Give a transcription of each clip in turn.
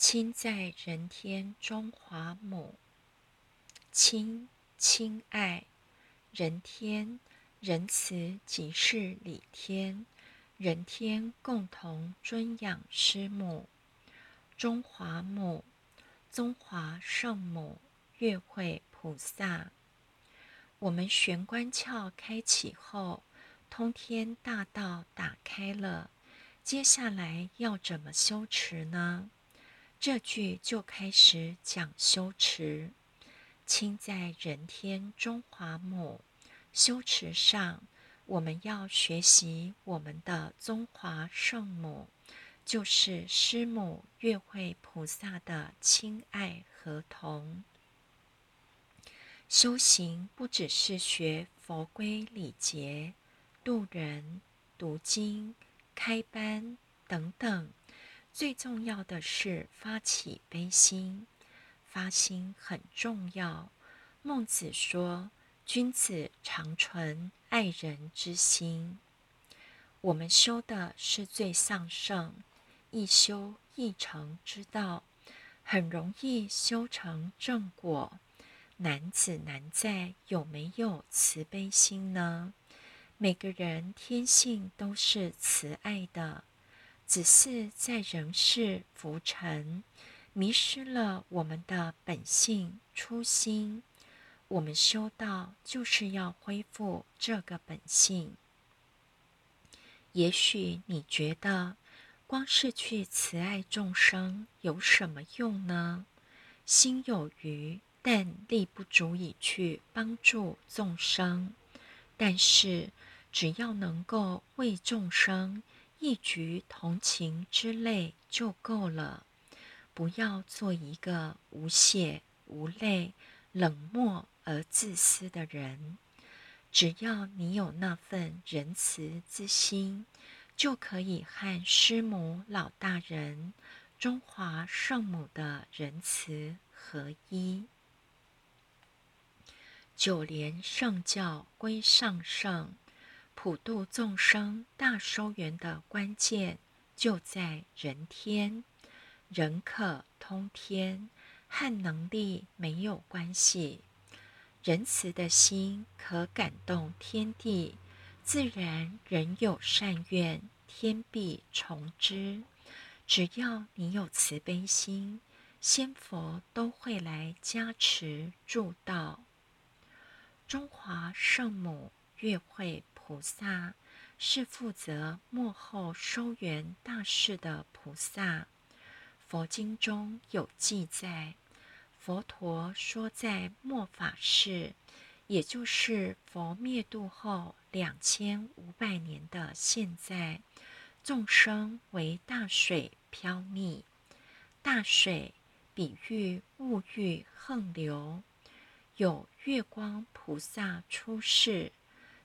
亲在人天中华母，亲亲爱人天仁慈即是礼天，人天共同尊养师母，中华母，中华圣母，月会菩萨。我们玄关窍开启后，通天大道打开了，接下来要怎么修持呢？这句就开始讲修持，亲在人天中华母。修持上，我们要学习我们的中华圣母，就是师母月慧菩萨的亲爱和同。修行不只是学佛规礼节、度人、读经、开班等等。最重要的是发起悲心，发心很重要。孟子说：“君子常存爱人之心。”我们修的是最上圣、一修一成之道，很容易修成正果。男子难在有没有慈悲心呢？每个人天性都是慈爱的。只是在人世浮沉，迷失了我们的本性初心。我们修道就是要恢复这个本性。也许你觉得，光是去慈爱众生有什么用呢？心有余，但力不足以去帮助众生。但是，只要能够为众生，一局同情之泪就够了，不要做一个无血无泪、冷漠而自私的人。只要你有那份仁慈之心，就可以和师母老大人、中华圣母的仁慈合一。九莲圣教归上圣。普度众生、大收圆的关键就在人天，人可通天，和能力没有关系。仁慈的心可感动天地，自然人有善愿，天必从之。只要你有慈悲心，仙佛都会来加持助道。中华圣母月会。菩萨是负责幕后收圆大事的菩萨。佛经中有记载，佛陀说，在末法世，也就是佛灭度后两千五百年的现在，众生为大水飘溺。大水比喻物欲横流，有月光菩萨出世。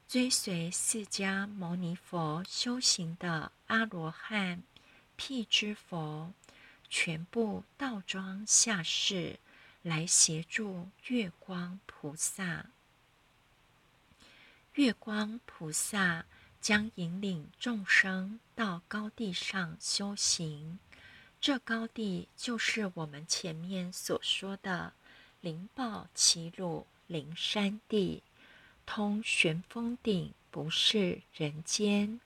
追随释迦牟尼佛修行的阿罗汉、辟支佛，全部倒装下世来协助月光菩萨。月光菩萨将引领众生到高地上修行，这高地就是我们前面所说的灵宝齐鲁灵山地。通玄峰顶不是人间，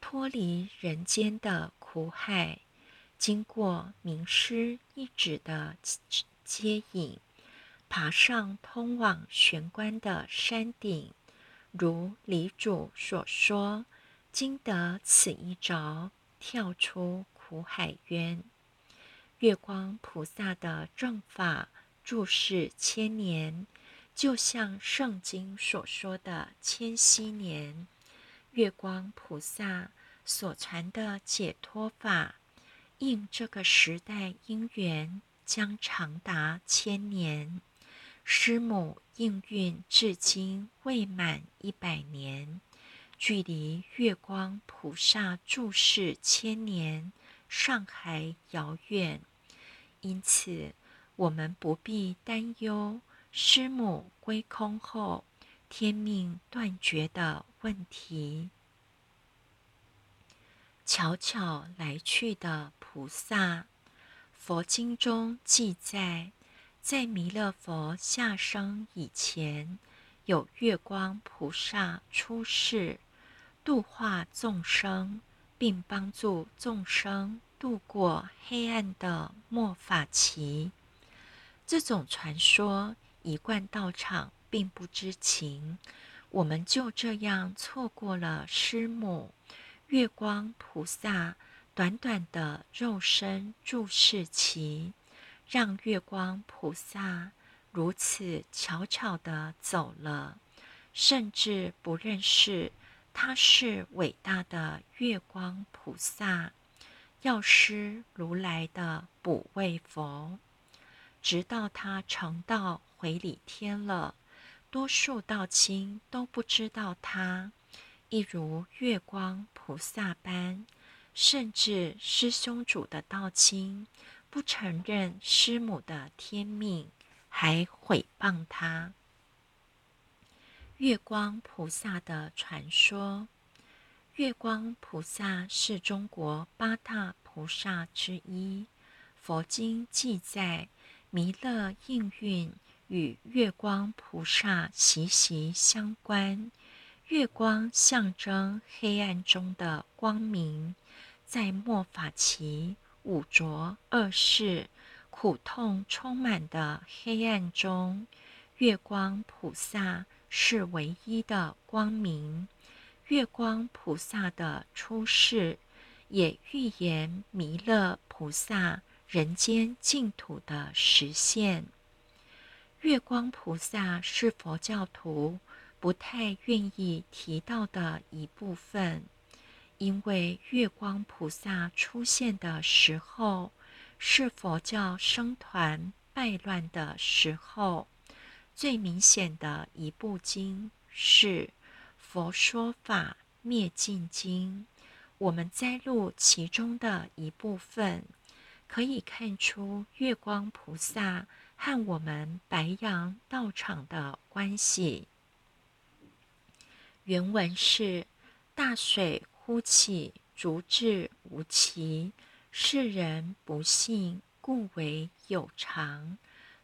脱离人间的苦海，经过名师一指的接引，爬上通往玄关的山顶。如李主所说：“经得此一着，跳出苦海渊。”月光菩萨的正法注释千年。就像圣经所说的千禧年，月光菩萨所传的解脱法，应这个时代因缘，将长达千年。师母应运至今未满一百年，距离月光菩萨住世千年尚还遥远，因此我们不必担忧。师母归空后，天命断绝的问题。悄悄来去的菩萨，佛经中记载，在弥勒佛下生以前，有月光菩萨出世，度化众生，并帮助众生度过黑暗的末法期。这种传说，一贯道场并不知情。我们就这样错过了师母月光菩萨短短的肉身注视期，让月光菩萨如此悄悄的走了，甚至不认识他是伟大的月光菩萨，药师如来的补位佛，直到他成道回礼天了。多数道亲都不知道他，一如月光菩萨般，甚至师兄主的道亲不承认师母的天命，还毁谤他。月光菩萨的传说，月光菩萨是中国八大菩萨之一，佛经记载弥勒应运。与月光菩萨息息相关。月光象征黑暗中的光明，在末法期五浊恶世、苦痛充满的黑暗中，月光菩萨是唯一的光明。月光菩萨的出世，也预言弥勒菩萨人间净土的实现。月光菩萨是佛教徒不太愿意提到的一部分，因为月光菩萨出现的时候是佛教僧团败乱的时候。最明显的一部经是《佛说法灭尽经》，我们摘录其中的一部分，可以看出月光菩萨。和我们白羊道场的关系。原文是：大水忽起，逐至无期。世人不信，故为有常。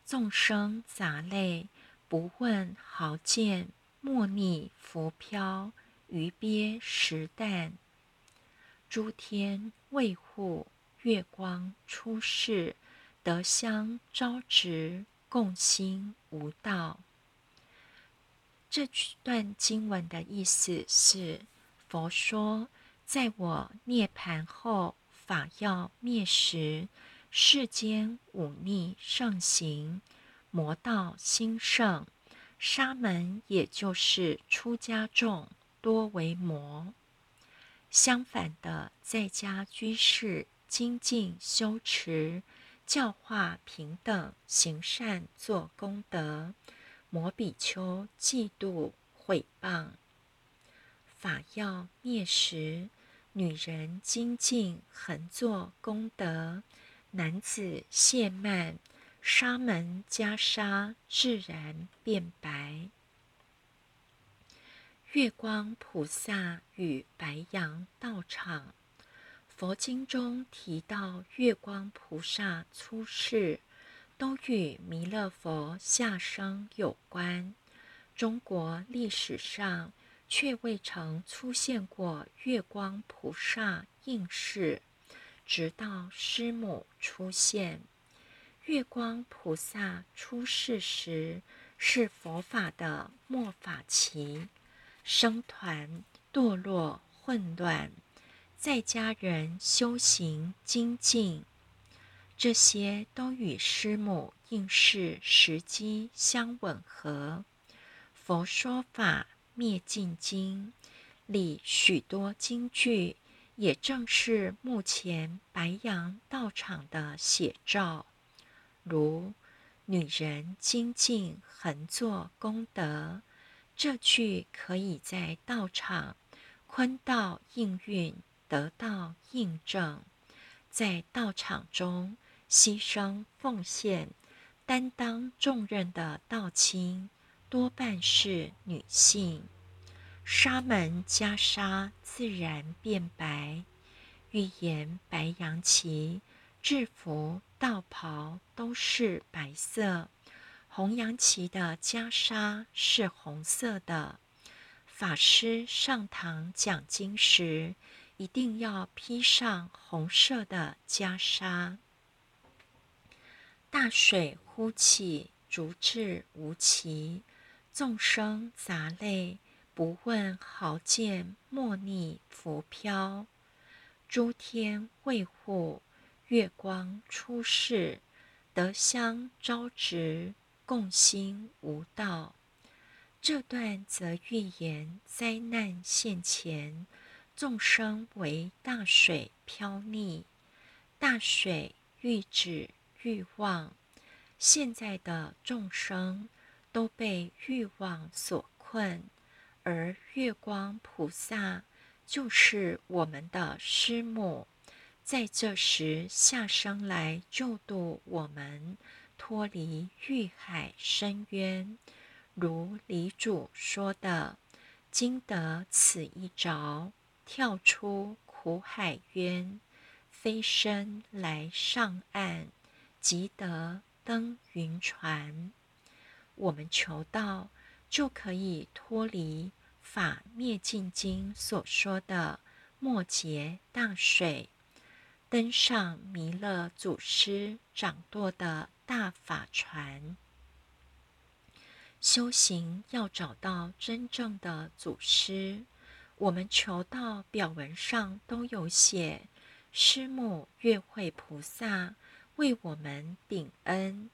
众生杂类，不问豪贱，莫逆浮漂，鱼鳖石旦。诸天卫护，月光出世。德香昭直，共心无道。这段经文的意思是：佛说，在我涅盘后，法要灭时，世间忤逆盛行，魔道兴盛，沙门也就是出家众多为魔。相反的，在家居士精进修持。教化平等，行善做功德。摩比丘嫉妒毁谤，法要灭时，女人精进恒做功德，男子懈慢，沙门袈裟自然变白。月光菩萨与白羊道场。佛经中提到月光菩萨出世，都与弥勒佛下生有关。中国历史上却未曾出现过月光菩萨应世，直到师母出现。月光菩萨出世时是佛法的末法期，僧团堕落混乱。在家人修行精进，这些都与师母应世时机相吻合。佛说法灭尽经里许多经句，也正是目前白羊道场的写照。如“女人精进恒做功德”这句，可以在道场坤道应运。得到印证，在道场中牺牲奉献、担当重任的道亲多半是女性。沙门袈裟自然变白，预言白羊旗制服、道袍都是白色，红扬旗的袈裟是红色的。法师上堂讲经时，一定要披上红色的袈裟。大水忽起，竹至无奇，众生杂类，不问豪贱，莫逆浮漂。诸天卫护，月光出世，德香昭直，共心无道。这段则预言灾难现前，众生为大水漂溺。大水欲指欲望，现在的众生都被欲望所困，而月光菩萨就是我们的师母，在这时下生来救度我们，脱离欲海深渊。如李主说的：“今得此一着，跳出苦海渊，飞身来上岸，即得登云船。”我们求道，就可以脱离《法灭尽经》所说的末劫大水，登上弥勒祖师掌舵的大法船。修行要找到真正的祖师，我们求道表文上都有写，师母月慧菩萨为我们禀恩，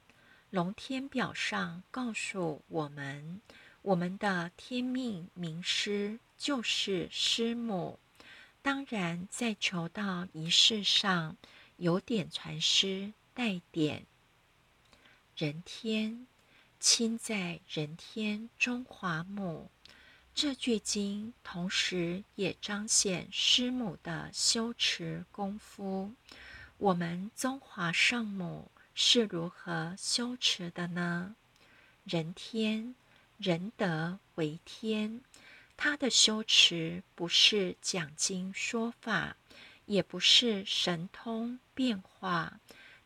龙天表上告诉我们，我们的天命名师就是师母。当然，在求道仪式上有点传师带点人天。亲在人天中华母，这句经同时也彰显师母的修持功夫。我们中华圣母是如何修持的呢？人天，仁德为天。她的修持不是讲经说法，也不是神通变化，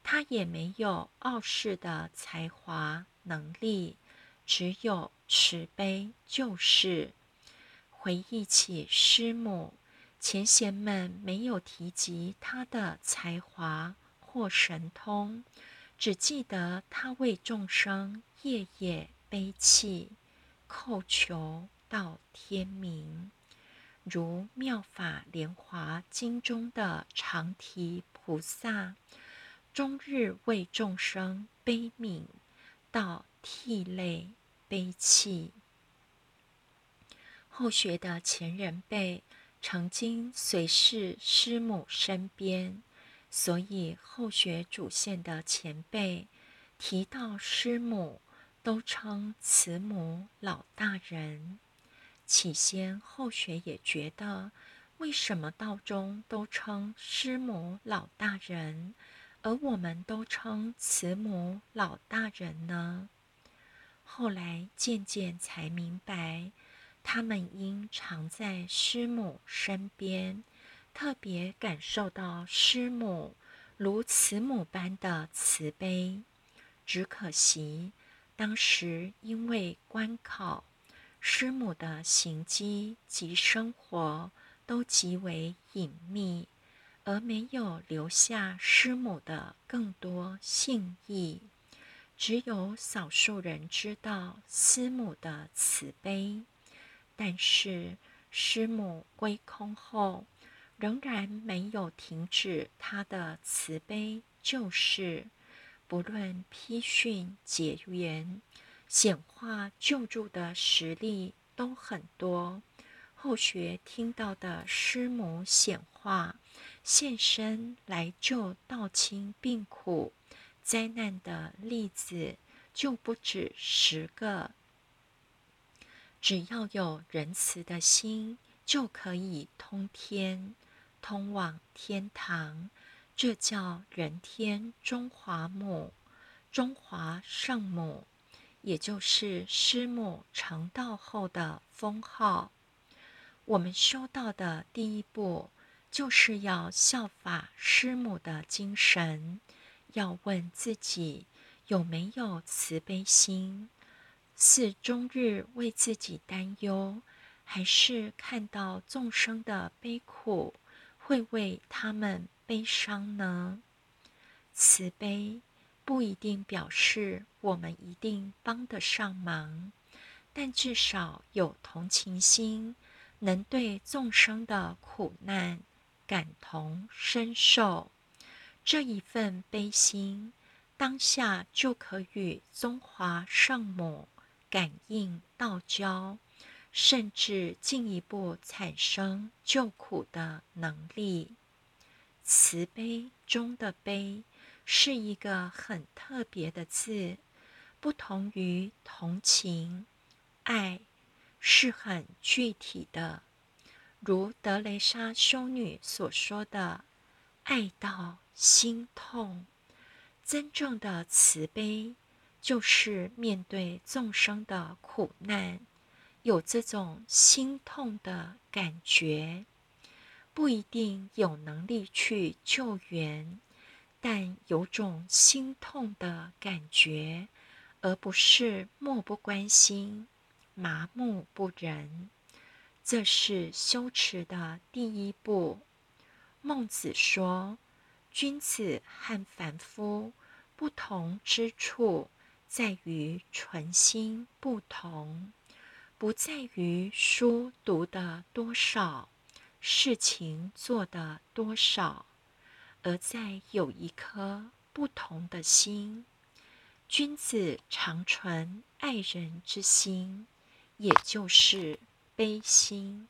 她也没有傲世的才华。能力只有慈悲，就是回忆起师母，前贤们没有提及他的才华或神通，只记得他为众生夜夜悲泣，叩求到天明，如《妙法莲华经》中的长提菩萨，终日为众生悲悯。到涕泪悲泣。后学的前人辈曾经随侍师母身边，所以后学主线的前辈提到师母，都称慈母老大人。起先后学也觉得，为什么道中都称师母老大人？而我们都称慈母老大人呢。后来渐渐才明白，他们因常在师母身边，特别感受到师母如慈母般的慈悲。只可惜，当时因为关考，师母的行迹及生活都极为隐秘。而没有留下师母的更多信意，只有少数人知道师母的慈悲。但是师母归空后，仍然没有停止他的慈悲，就是不论批训结缘、显化救助的实力都很多。后学听到的师母显化。现身来救道亲病苦灾难的例子就不止十个。只要有仁慈的心，就可以通天，通往天堂。这叫人天中华母，中华圣母，也就是师母成道后的封号。我们修道的第一步。就是要效法师母的精神，要问自己有没有慈悲心，是终日为自己担忧，还是看到众生的悲苦，会为他们悲伤呢？慈悲不一定表示我们一定帮得上忙，但至少有同情心，能对众生的苦难感同身受。这一份悲心，当下就可与中华圣母感应道交，甚至进一步产生救苦的能力。慈悲中的悲。是一个很特别的字，不同于同情、爱，是很具体的。如德雷莎修女所说的：“爱到心痛。”真正的慈悲，就是面对众生的苦难，有这种心痛的感觉，不一定有能力去救援。但有种心痛的感觉，而不是漠不关心、麻木不仁。这是修持的第一步。孟子说：“君子和凡夫不同之处，在于纯心不同，不在于书读的多少，事情做的多少。”而在有一颗不同的心，君子常存爱人之心，也就是悲心。